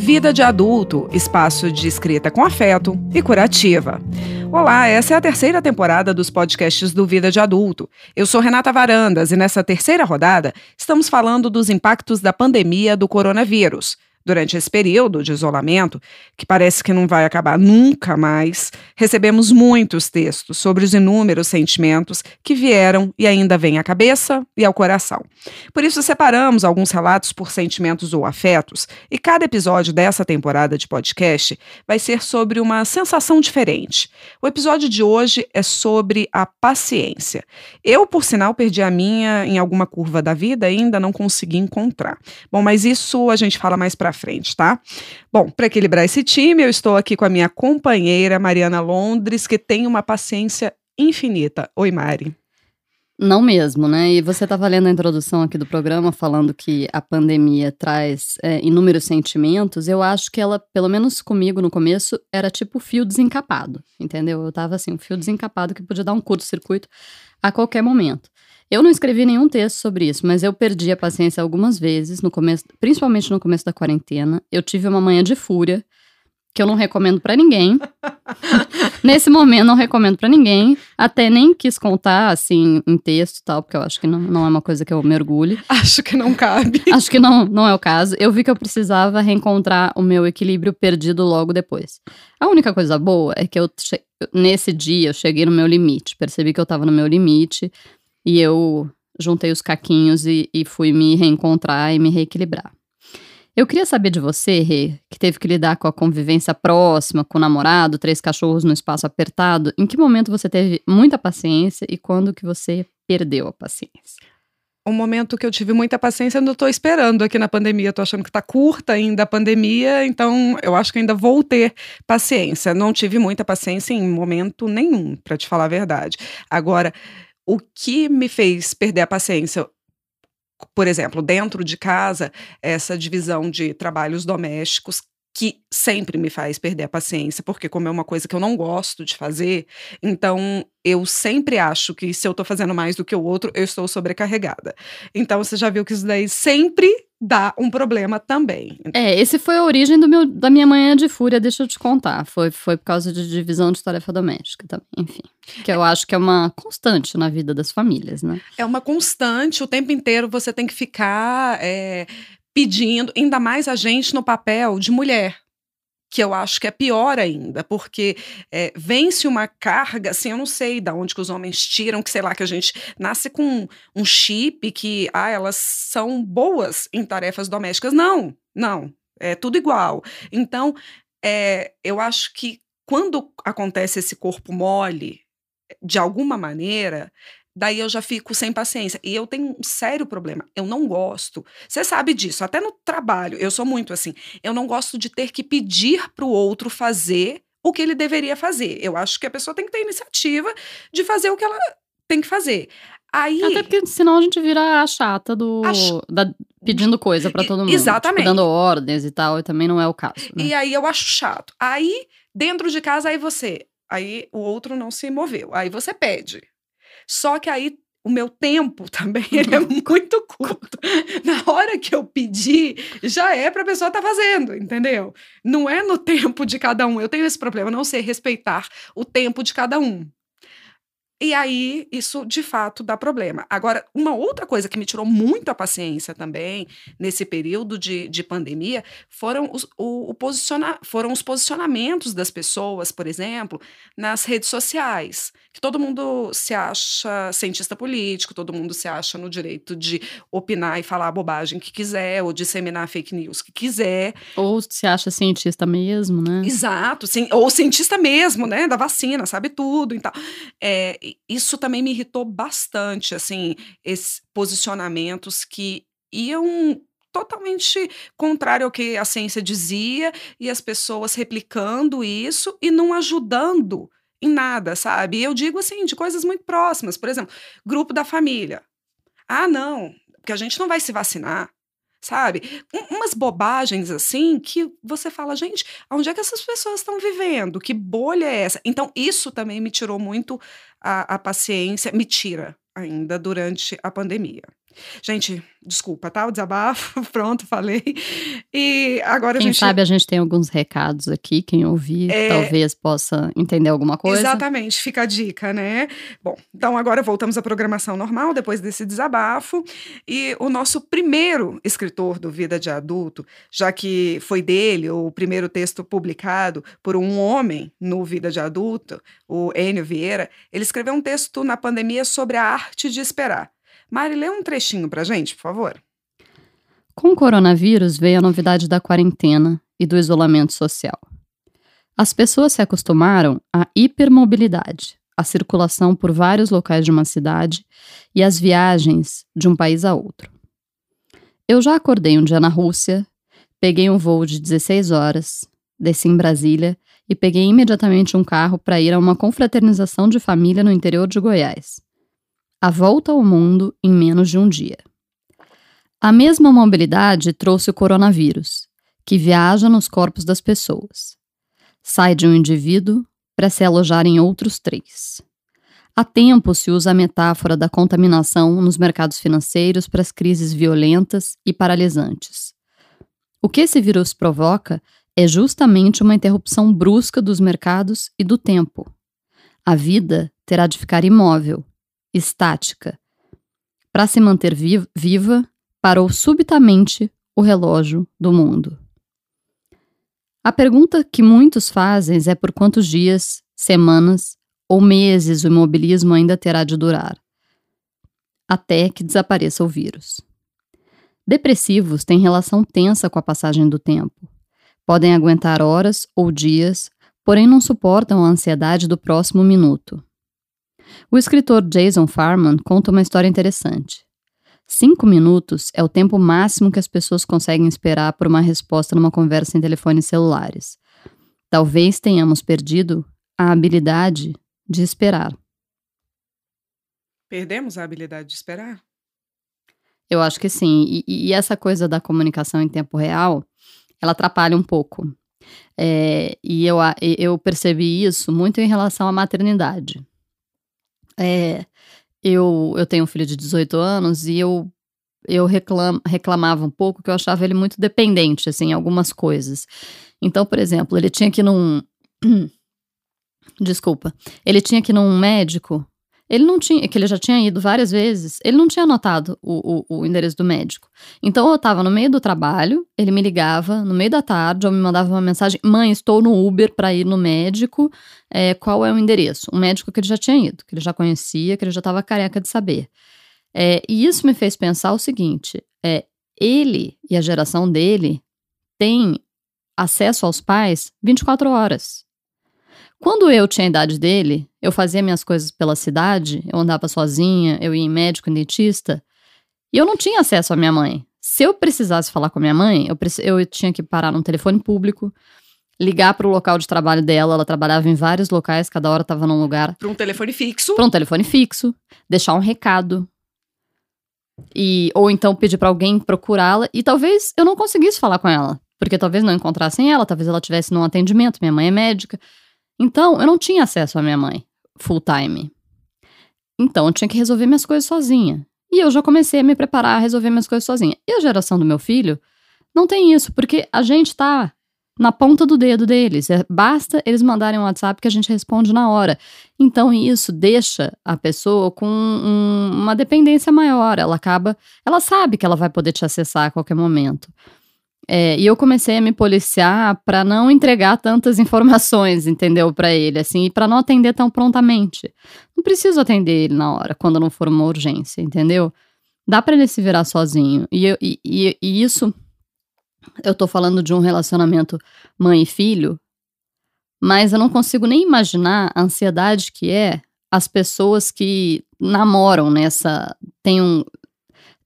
Vida de Adulto, espaço de escrita com afeto e curativa. Olá, essa é a terceira temporada dos podcasts do Vida de Adulto. Eu sou Renata Varandas e nessa terceira rodada estamos falando dos impactos da pandemia do coronavírus Durante esse período de isolamento, que parece que não vai acabar nunca mais, recebemos muitos textos sobre os inúmeros sentimentos que vieram e ainda vêm à cabeça e ao coração. Por isso, separamos alguns relatos por sentimentos ou afetos, e cada episódio dessa temporada de podcast vai ser sobre uma sensação diferente. O episódio de hoje é sobre a paciência. Eu, por sinal, perdi a minha em alguma curva da vida e ainda não consegui encontrar. Bom, mas isso a gente fala mais para frente, tá? Bom, para equilibrar esse time, eu estou aqui com a minha companheira Mariana Londres, que tem uma paciência infinita. Oi, Mari. Não mesmo, né? E você estava lendo a introdução aqui do programa falando que a pandemia traz é, inúmeros sentimentos. Eu acho que ela, pelo menos comigo no começo, era tipo fio desencapado, entendeu? Eu tava assim, um fio desencapado que podia dar um curto-circuito a qualquer momento. Eu não escrevi nenhum texto sobre isso, mas eu perdi a paciência algumas vezes, no começo, principalmente no começo da quarentena. Eu tive uma manhã de fúria, que eu não recomendo para ninguém. Nesse momento, não recomendo para ninguém. Até nem quis contar, assim, em texto e tal, porque eu acho que não, não é uma coisa que eu mergulhe. Acho que não cabe. Acho que não, não é o caso. Eu vi que eu precisava reencontrar o meu equilíbrio perdido logo depois. A única coisa boa é que eu, nesse dia, eu cheguei no meu limite. Percebi que eu tava no meu limite. E eu juntei os caquinhos e, e fui me reencontrar e me reequilibrar. Eu queria saber de você, Rê, que teve que lidar com a convivência próxima, com o namorado, três cachorros no espaço apertado. Em que momento você teve muita paciência e quando que você perdeu a paciência? Um momento que eu tive muita paciência, eu ainda estou esperando aqui na pandemia. Estou achando que está curta ainda a pandemia, então eu acho que ainda vou ter paciência. Não tive muita paciência em momento nenhum, para te falar a verdade. Agora, o que me fez perder a paciência por exemplo, dentro de casa, essa divisão de trabalhos domésticos que sempre me faz perder a paciência, porque como é uma coisa que eu não gosto de fazer, então eu sempre acho que se eu tô fazendo mais do que o outro, eu estou sobrecarregada. Então você já viu que isso daí sempre dá um problema também. É, esse foi a origem do meu, da minha manhã de fúria, deixa eu te contar. Foi, foi por causa de divisão de tarefa doméstica também, enfim. Que eu acho que é uma constante na vida das famílias, né? É uma constante, o tempo inteiro você tem que ficar é, pedindo, ainda mais a gente no papel de mulher que eu acho que é pior ainda, porque é, vence uma carga, assim, eu não sei de onde que os homens tiram, que sei lá, que a gente nasce com um chip que, ah, elas são boas em tarefas domésticas. Não, não, é tudo igual. Então, é, eu acho que quando acontece esse corpo mole, de alguma maneira, daí eu já fico sem paciência. E eu tenho um sério problema. Eu não gosto. Você sabe disso, até no trabalho, eu sou muito assim. Eu não gosto de ter que pedir para o outro fazer o que ele deveria fazer. Eu acho que a pessoa tem que ter iniciativa de fazer o que ela tem que fazer. Aí, Até porque senão a gente vira a chata do. A ch... da, pedindo coisa para todo mundo. Tipo, Exatamente. Tipo, dando ordens e tal, e também não é o caso. Né? E aí eu acho chato. Aí, dentro de casa, aí você. Aí o outro não se moveu. Aí você pede. Só que aí o meu tempo também ele é muito curto. Na hora que eu pedi, já é para a pessoa estar tá fazendo, entendeu? Não é no tempo de cada um. Eu tenho esse problema, não sei respeitar o tempo de cada um. E aí, isso de fato dá problema. Agora, uma outra coisa que me tirou muito a paciência também, nesse período de, de pandemia, foram os, o, o posiciona, foram os posicionamentos das pessoas, por exemplo, nas redes sociais. Que todo mundo se acha cientista político, todo mundo se acha no direito de opinar e falar a bobagem que quiser, ou disseminar fake news que quiser. Ou se acha cientista mesmo, né? Exato, sim, ou cientista mesmo, né? Da vacina, sabe tudo e tal. É, isso também me irritou bastante, assim, esses posicionamentos que iam totalmente contrário ao que a ciência dizia e as pessoas replicando isso e não ajudando em nada, sabe? E eu digo assim, de coisas muito próximas, por exemplo, grupo da família. Ah, não, porque a gente não vai se vacinar sabe? Um, umas bobagens assim que você fala, gente, onde é que essas pessoas estão vivendo? Que bolha é essa? Então, isso também me tirou muito a, a paciência, me tira ainda durante a pandemia. Gente, desculpa, tá? O desabafo, pronto, falei. E agora quem a gente. sabe a gente tem alguns recados aqui, quem ouvir é... talvez possa entender alguma coisa. Exatamente, fica a dica, né? Bom, então agora voltamos à programação normal, depois desse desabafo. E o nosso primeiro escritor do Vida de Adulto, já que foi dele o primeiro texto publicado por um homem no Vida de Adulto, o Enio Vieira, ele escreveu um texto na pandemia sobre a arte de esperar. Mari, lê um trechinho pra gente, por favor. Com o coronavírus veio a novidade da quarentena e do isolamento social. As pessoas se acostumaram à hipermobilidade, à circulação por vários locais de uma cidade e às viagens de um país a outro. Eu já acordei um dia na Rússia, peguei um voo de 16 horas, desci em Brasília e peguei imediatamente um carro para ir a uma confraternização de família no interior de Goiás. A volta ao mundo em menos de um dia. A mesma mobilidade trouxe o coronavírus, que viaja nos corpos das pessoas. Sai de um indivíduo para se alojar em outros três. Há tempo se usa a metáfora da contaminação nos mercados financeiros para as crises violentas e paralisantes. O que esse vírus provoca é justamente uma interrupção brusca dos mercados e do tempo. A vida terá de ficar imóvel, estática. Para se manter vi viva, parou subitamente o relógio do mundo. A pergunta que muitos fazem é por quantos dias, semanas ou meses o imobilismo ainda terá de durar, até que desapareça o vírus. Depressivos têm relação tensa com a passagem do tempo. Podem aguentar horas ou dias, porém não suportam a ansiedade do próximo minuto. O escritor Jason Farman conta uma história interessante. Cinco minutos é o tempo máximo que as pessoas conseguem esperar por uma resposta numa conversa em telefones celulares. Talvez tenhamos perdido a habilidade de esperar. Perdemos a habilidade de esperar? Eu acho que sim. E, e essa coisa da comunicação em tempo real, ela atrapalha um pouco. É, e eu, eu percebi isso muito em relação à maternidade. É, eu, eu tenho um filho de 18 anos e eu, eu reclam, reclamava um pouco que eu achava ele muito dependente, assim, em algumas coisas. Então, por exemplo, ele tinha que ir num. Desculpa. Ele tinha que ir num médico ele não tinha, que ele já tinha ido várias vezes, ele não tinha anotado o, o, o endereço do médico. Então eu estava no meio do trabalho, ele me ligava no meio da tarde, ou me mandava uma mensagem: mãe, estou no Uber para ir no médico, é, qual é o endereço? Um médico que ele já tinha ido, que ele já conhecia, que ele já estava careca de saber. É, e isso me fez pensar o seguinte: é, ele e a geração dele têm acesso aos pais 24 horas. Quando eu tinha a idade dele, eu fazia minhas coisas pela cidade, eu andava sozinha, eu ia em médico, em dentista, e eu não tinha acesso à minha mãe. Se eu precisasse falar com a minha mãe, eu, eu tinha que parar num telefone público, ligar para o local de trabalho dela. Ela trabalhava em vários locais, cada hora estava num lugar. Para um telefone fixo. Para um telefone fixo, deixar um recado. E, ou então pedir para alguém procurá-la. E talvez eu não conseguisse falar com ela. Porque talvez não encontrassem ela, talvez ela estivesse num atendimento. Minha mãe é médica. Então, eu não tinha acesso à minha mãe full time. Então, eu tinha que resolver minhas coisas sozinha. E eu já comecei a me preparar a resolver minhas coisas sozinha. E a geração do meu filho não tem isso, porque a gente tá na ponta do dedo deles. É, basta eles mandarem um WhatsApp que a gente responde na hora. Então, isso deixa a pessoa com um, uma dependência maior. Ela acaba. Ela sabe que ela vai poder te acessar a qualquer momento. É, e eu comecei a me policiar para não entregar tantas informações, entendeu, para ele, assim, e para não atender tão prontamente. Não preciso atender ele na hora, quando não for uma urgência, entendeu? Dá para ele se virar sozinho. E, eu, e, e, e isso, eu tô falando de um relacionamento mãe e filho, mas eu não consigo nem imaginar a ansiedade que é as pessoas que namoram nessa. Tem um.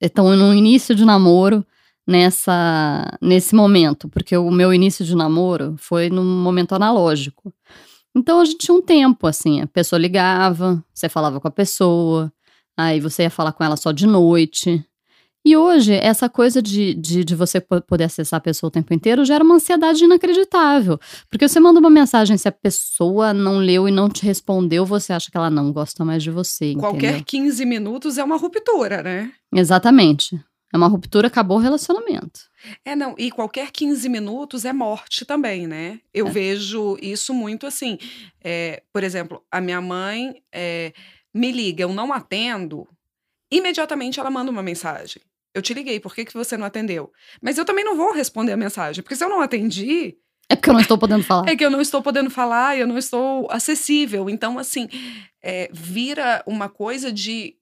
Estão no início de namoro nessa nesse momento, porque o meu início de namoro foi num momento analógico. Então a gente tinha um tempo assim, a pessoa ligava, você falava com a pessoa, aí você ia falar com ela só de noite. E hoje, essa coisa de, de, de, você poder acessar a pessoa o tempo inteiro gera uma ansiedade inacreditável. Porque você manda uma mensagem, se a pessoa não leu e não te respondeu, você acha que ela não gosta mais de você. Qualquer entendeu? 15 minutos é uma ruptura, né? Exatamente. É uma ruptura, acabou o relacionamento. É, não, e qualquer 15 minutos é morte também, né? Eu é. vejo isso muito assim. É, por exemplo, a minha mãe é, me liga, eu não atendo, imediatamente ela manda uma mensagem. Eu te liguei, por que, que você não atendeu? Mas eu também não vou responder a mensagem, porque se eu não atendi. É porque eu não estou podendo falar. é que eu não estou podendo falar, eu não estou acessível. Então, assim, é, vira uma coisa de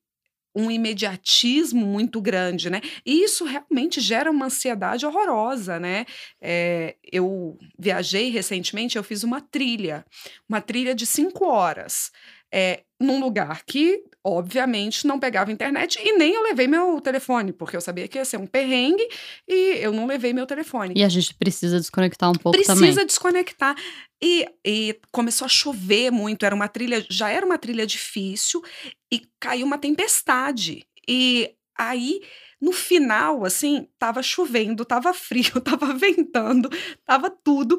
um imediatismo muito grande, né? E isso realmente gera uma ansiedade horrorosa, né? É, eu viajei recentemente, eu fiz uma trilha, uma trilha de cinco horas é, num lugar que, obviamente, não pegava internet e nem eu levei meu telefone, porque eu sabia que ia ser um perrengue e eu não levei meu telefone. E a gente precisa desconectar um pouco precisa também. Precisa desconectar. E, e começou a chover muito, era uma trilha, já era uma trilha difícil e caiu uma tempestade. E aí no final, assim, tava chovendo, tava frio, tava ventando, tava tudo.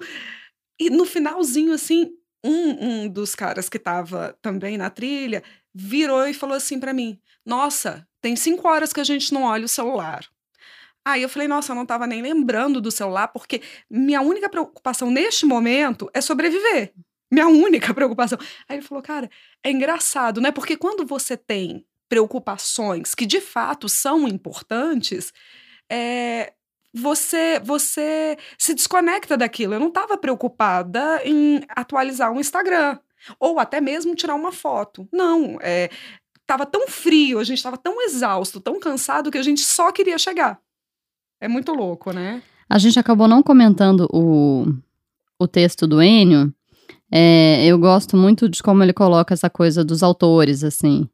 E no finalzinho, assim, um, um dos caras que estava também na trilha virou e falou assim para mim: Nossa, tem cinco horas que a gente não olha o celular. Aí eu falei, nossa, eu não estava nem lembrando do celular, porque minha única preocupação neste momento é sobreviver. Minha única preocupação. Aí ele falou, cara, é engraçado, né? Porque quando você tem preocupações que de fato são importantes, é, você você se desconecta daquilo. Eu não estava preocupada em atualizar um Instagram ou até mesmo tirar uma foto. Não, é, tava tão frio, a gente estava tão exausto, tão cansado que a gente só queria chegar. É muito louco, né? A gente acabou não comentando o, o texto do Enio. É, eu gosto muito de como ele coloca essa coisa dos autores, assim.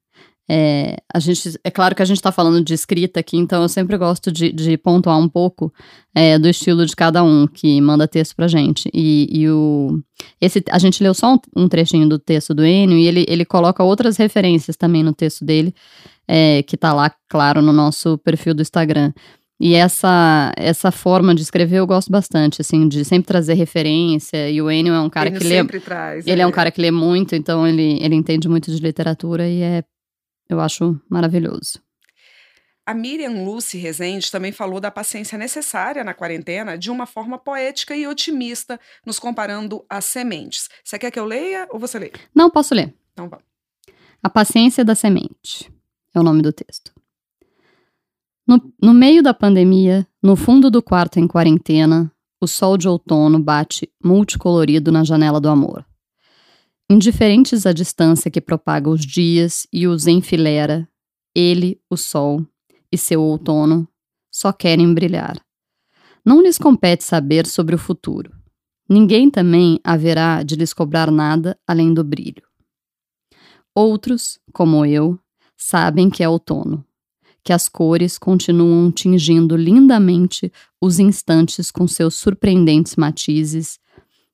É, a gente, é claro que a gente está falando de escrita aqui, então eu sempre gosto de, de pontuar um pouco é, do estilo de cada um que manda texto pra gente. E, e o, esse, a gente leu só um, um, trechinho do texto do Enio e ele, ele coloca outras referências também no texto dele, é, que tá lá, claro, no nosso perfil do Instagram. E essa, essa forma de escrever eu gosto bastante, assim, de sempre trazer referência. E o Enio é um cara Enio que lê. Traz. Ele é. é um cara que lê muito, então ele, ele entende muito de literatura e é eu acho maravilhoso. A Miriam Lucy Rezende também falou da paciência necessária na quarentena de uma forma poética e otimista, nos comparando às sementes. Você quer que eu leia ou você lê? Não, posso ler. Então vamos. A paciência da semente é o nome do texto. No, no meio da pandemia, no fundo do quarto em quarentena, o sol de outono bate multicolorido na janela do amor. Indiferentes à distância que propaga os dias e os enfilera, ele, o sol, e seu outono só querem brilhar. Não lhes compete saber sobre o futuro. Ninguém também haverá de lhes cobrar nada além do brilho. Outros, como eu, sabem que é outono, que as cores continuam tingindo lindamente os instantes com seus surpreendentes matizes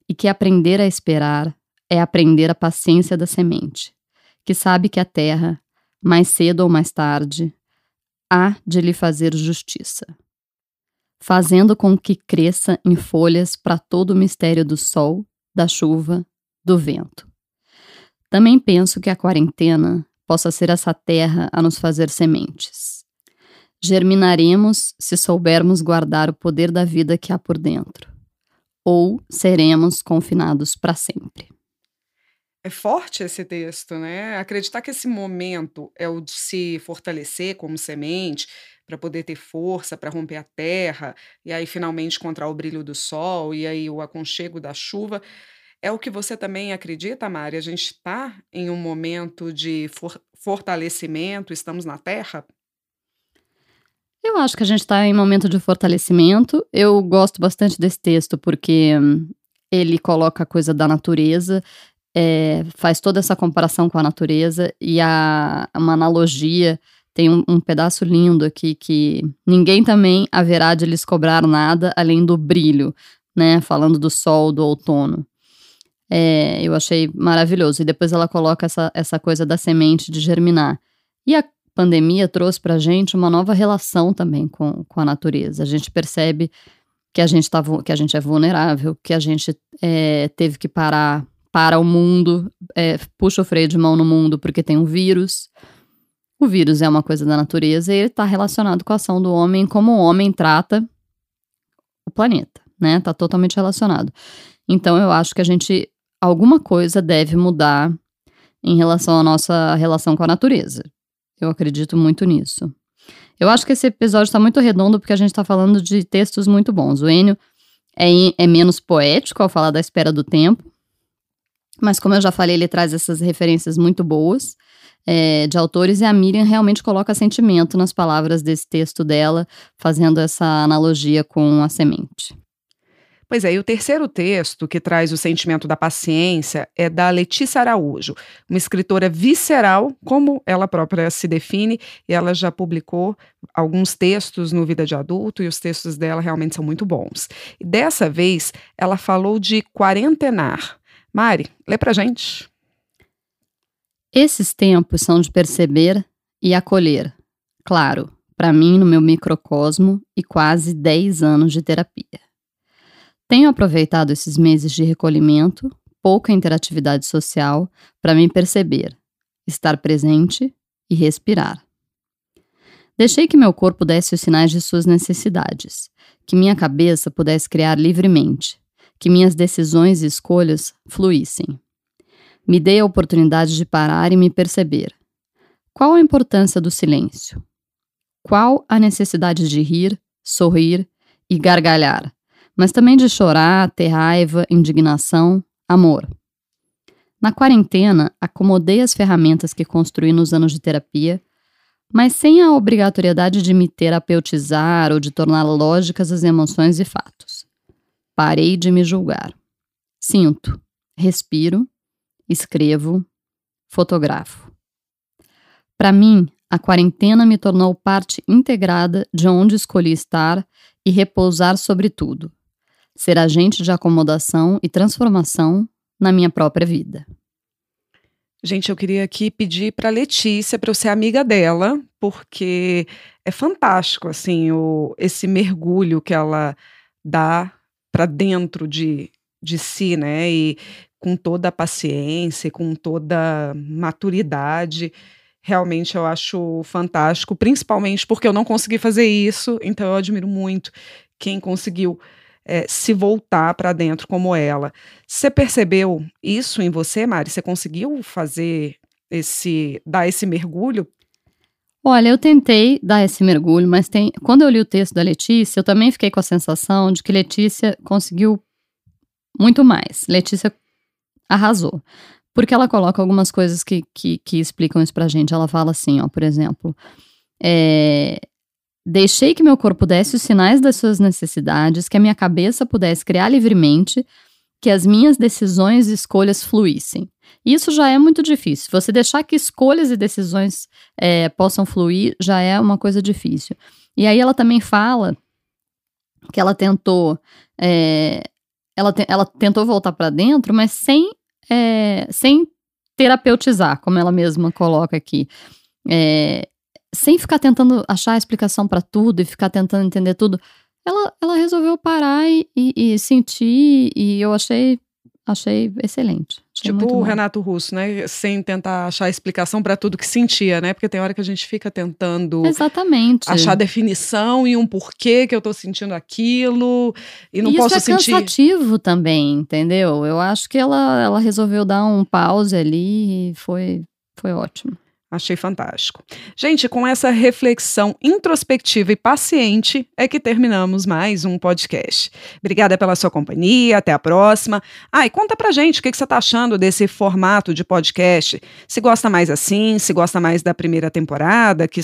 e que aprender a esperar é aprender a paciência da semente, que sabe que a terra, mais cedo ou mais tarde, há de lhe fazer justiça, fazendo com que cresça em folhas para todo o mistério do sol, da chuva, do vento. Também penso que a quarentena possa ser essa terra a nos fazer sementes. Germinaremos se soubermos guardar o poder da vida que há por dentro, ou seremos confinados para sempre. É forte esse texto, né? Acreditar que esse momento é o de se fortalecer como semente, para poder ter força para romper a terra, e aí finalmente encontrar o brilho do sol, e aí o aconchego da chuva. É o que você também acredita, Mari? A gente está em um momento de for fortalecimento, estamos na terra? Eu acho que a gente está em momento de fortalecimento. Eu gosto bastante desse texto porque ele coloca a coisa da natureza é, faz toda essa comparação com a natureza e a, uma analogia. Tem um, um, pedaço lindo aqui que ninguém também haverá de lhes cobrar nada além do brilho, né? Falando do sol, do outono. É, eu achei maravilhoso. E depois ela coloca essa, essa coisa da semente de germinar. E a pandemia trouxe para gente uma nova relação também com, com a natureza. A gente percebe que a gente, tá, que a gente é vulnerável, que a gente é, teve que parar para o mundo, é, puxa o freio de mão no mundo porque tem um vírus. O vírus é uma coisa da natureza e ele está relacionado com a ação do homem, como o homem trata o planeta, né? Está totalmente relacionado. Então eu acho que a gente, alguma coisa deve mudar em relação à nossa relação com a natureza. Eu acredito muito nisso. Eu acho que esse episódio está muito redondo porque a gente está falando de textos muito bons. O Enio é, é menos poético ao falar da espera do tempo, mas como eu já falei, ele traz essas referências muito boas é, de autores e a Miriam realmente coloca sentimento nas palavras desse texto dela, fazendo essa analogia com a semente. Pois é, e o terceiro texto que traz o sentimento da paciência é da Letícia Araújo, uma escritora visceral, como ela própria se define, e ela já publicou alguns textos no Vida de Adulto, e os textos dela realmente são muito bons. E dessa vez, ela falou de quarentenar. Mari, lê pra gente. Esses tempos são de perceber e acolher. Claro, para mim, no meu microcosmo e quase 10 anos de terapia. Tenho aproveitado esses meses de recolhimento, pouca interatividade social, para me perceber, estar presente e respirar. Deixei que meu corpo desse os sinais de suas necessidades, que minha cabeça pudesse criar livremente, que minhas decisões e escolhas fluíssem. Me dei a oportunidade de parar e me perceber. Qual a importância do silêncio? Qual a necessidade de rir, sorrir e gargalhar, mas também de chorar, ter raiva, indignação, amor? Na quarentena, acomodei as ferramentas que construí nos anos de terapia, mas sem a obrigatoriedade de me terapeutizar ou de tornar lógicas as emoções e fatos. Parei de me julgar. Sinto, respiro escrevo, fotografo. Para mim, a quarentena me tornou parte integrada de onde escolhi estar e repousar sobre tudo, ser agente de acomodação e transformação na minha própria vida. Gente, eu queria aqui pedir para Letícia para eu ser amiga dela, porque é fantástico assim o, esse mergulho que ela dá para dentro de, de si, né? E com toda a paciência, com toda a maturidade. Realmente eu acho fantástico, principalmente porque eu não consegui fazer isso, então eu admiro muito quem conseguiu é, se voltar para dentro como ela. Você percebeu isso em você, Mari? Você conseguiu fazer esse, dar esse mergulho? Olha, eu tentei dar esse mergulho, mas tem, quando eu li o texto da Letícia, eu também fiquei com a sensação de que Letícia conseguiu muito mais. Letícia arrasou. Porque ela coloca algumas coisas que, que, que explicam isso pra gente. Ela fala assim, ó, por exemplo, é, deixei que meu corpo desse os sinais das suas necessidades, que a minha cabeça pudesse criar livremente, que as minhas decisões e escolhas fluíssem. Isso já é muito difícil. Você deixar que escolhas e decisões é, possam fluir já é uma coisa difícil. E aí ela também fala que ela tentou é, ela, te, ela tentou voltar para dentro, mas sem, é, sem terapeutizar, como ela mesma coloca aqui. É, sem ficar tentando achar a explicação para tudo e ficar tentando entender tudo. Ela, ela resolveu parar e, e, e sentir, e eu achei Achei excelente. Achei tipo o Renato Russo, né? Sem tentar achar explicação para tudo que sentia, né? Porque tem hora que a gente fica tentando Exatamente. achar definição e um porquê que eu tô sentindo aquilo e não Isso posso é sentir. cansativo também, entendeu? Eu acho que ela, ela resolveu dar um pause ali e foi, foi ótimo. Achei fantástico. Gente, com essa reflexão introspectiva e paciente é que terminamos mais um podcast. Obrigada pela sua companhia, até a próxima. Ah, e conta pra gente o que, que você está achando desse formato de podcast. Se gosta mais assim, se gosta mais da primeira temporada, que,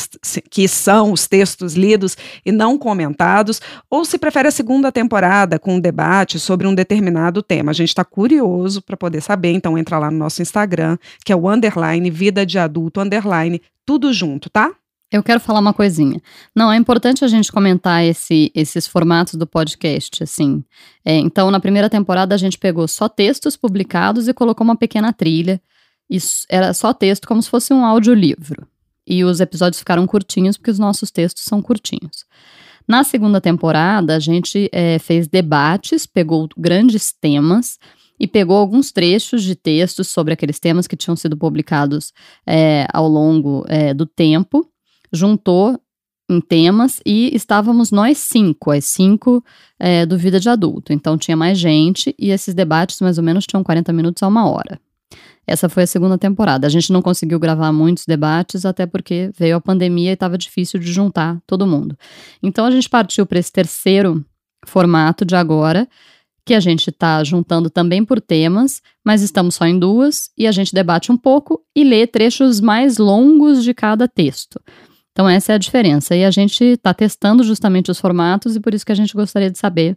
que são os textos lidos e não comentados, ou se prefere a segunda temporada com um debate sobre um determinado tema. A gente está curioso para poder saber, então entra lá no nosso Instagram, que é o underline vida de adulto underline, tudo junto, tá? Eu quero falar uma coisinha. Não, é importante a gente comentar esse, esses formatos do podcast, assim. É, então, na primeira temporada, a gente pegou só textos publicados e colocou uma pequena trilha. Isso era só texto, como se fosse um audiolivro. e os episódios ficaram curtinhos porque os nossos textos são curtinhos. Na segunda temporada, a gente é, fez debates, pegou grandes temas e pegou alguns trechos de textos sobre aqueles temas que tinham sido publicados é, ao longo é, do tempo, juntou em temas e estávamos nós cinco, as cinco é, do Vida de Adulto. Então tinha mais gente e esses debates mais ou menos tinham 40 minutos a uma hora. Essa foi a segunda temporada. A gente não conseguiu gravar muitos debates, até porque veio a pandemia e estava difícil de juntar todo mundo. Então a gente partiu para esse terceiro formato de agora, que a gente está juntando também por temas, mas estamos só em duas e a gente debate um pouco e lê trechos mais longos de cada texto. Então essa é a diferença. E a gente está testando justamente os formatos e por isso que a gente gostaria de saber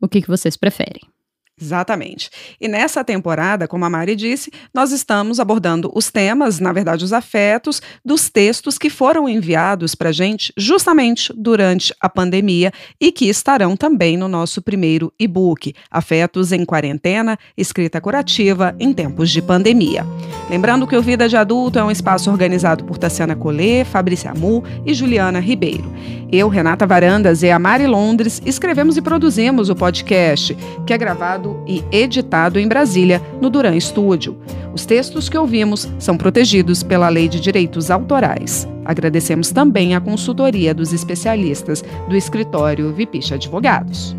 o que, que vocês preferem. Exatamente. E nessa temporada, como a Mari disse, nós estamos abordando os temas, na verdade, os afetos, dos textos que foram enviados para a gente justamente durante a pandemia e que estarão também no nosso primeiro e-book, Afetos em Quarentena, Escrita Curativa em Tempos de Pandemia. Lembrando que o Vida de Adulto é um espaço organizado por Tassiana Collet, Fabrícia Amu e Juliana Ribeiro. Eu, Renata Varandas e a Mari Londres escrevemos e produzimos o podcast, que é gravado e editado em Brasília, no Duran Studio. Os textos que ouvimos são protegidos pela Lei de Direitos Autorais. Agradecemos também a consultoria dos especialistas do escritório Vipicha Advogados.